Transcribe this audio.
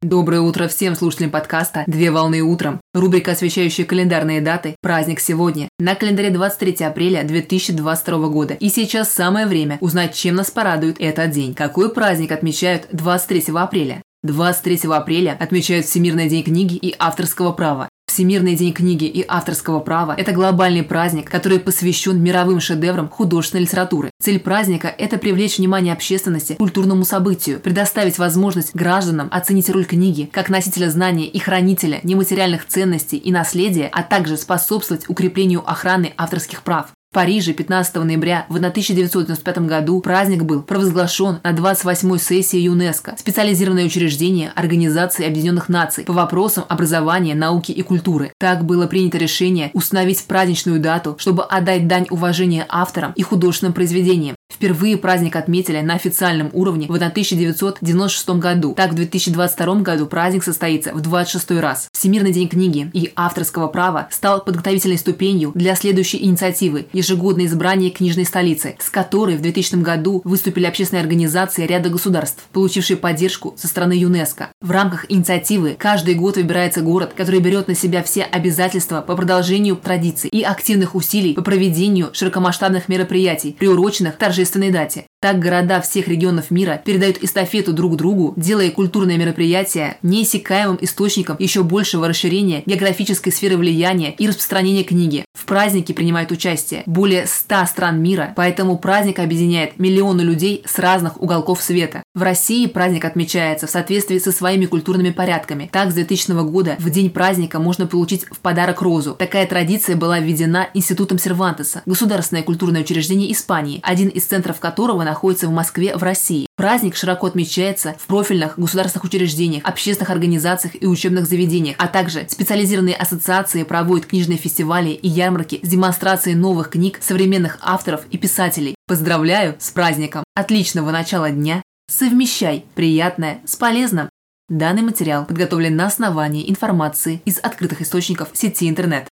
Доброе утро всем слушателям подкаста «Две волны утром». Рубрика, освещающая календарные даты. Праздник сегодня. На календаре 23 апреля 2022 года. И сейчас самое время узнать, чем нас порадует этот день. Какой праздник отмечают 23 апреля? 23 апреля отмечают Всемирный день книги и авторского права. Всемирный день книги и авторского права – это глобальный праздник, который посвящен мировым шедеврам художественной литературы. Цель праздника – это привлечь внимание общественности к культурному событию, предоставить возможность гражданам оценить роль книги как носителя знания и хранителя нематериальных ценностей и наследия, а также способствовать укреплению охраны авторских прав. В Париже 15 ноября в 1995 году праздник был провозглашен на 28-й сессии ЮНЕСКО, специализированное учреждение Организации Объединенных Наций по вопросам образования, науки и культуры. Так было принято решение установить праздничную дату, чтобы отдать дань уважения авторам и художественным произведениям. Впервые праздник отметили на официальном уровне в 1996 году. Так, в 2022 году праздник состоится в 26 раз. Всемирный день книги и авторского права стал подготовительной ступенью для следующей инициативы – ежегодное избрание книжной столицы, с которой в 2000 году выступили общественные организации ряда государств, получившие поддержку со стороны ЮНЕСКО. В рамках инициативы каждый год выбирается город, который берет на себя все обязательства по продолжению традиций и активных усилий по проведению широкомасштабных мероприятий, приуроченных к торжественной дате. Так города всех регионов мира передают эстафету друг другу, делая культурные мероприятия неиссякаемым источником еще большего расширения географической сферы влияния и распространения книги. В празднике принимают участие более 100 стран мира, поэтому праздник объединяет миллионы людей с разных уголков света. В России праздник отмечается в соответствии со своими культурными порядками. Так, с 2000 года в день праздника можно получить в подарок розу. Такая традиция была введена Институтом Сервантеса, государственное культурное учреждение Испании, один из центров которого находится в Москве в России. Праздник широко отмечается в профильных государственных учреждениях, общественных организациях и учебных заведениях, а также специализированные ассоциации проводят книжные фестивали и ярмарки с демонстрацией новых книг современных авторов и писателей. Поздравляю с праздником! Отличного начала дня! Совмещай приятное с полезным! Данный материал подготовлен на основании информации из открытых источников сети интернет.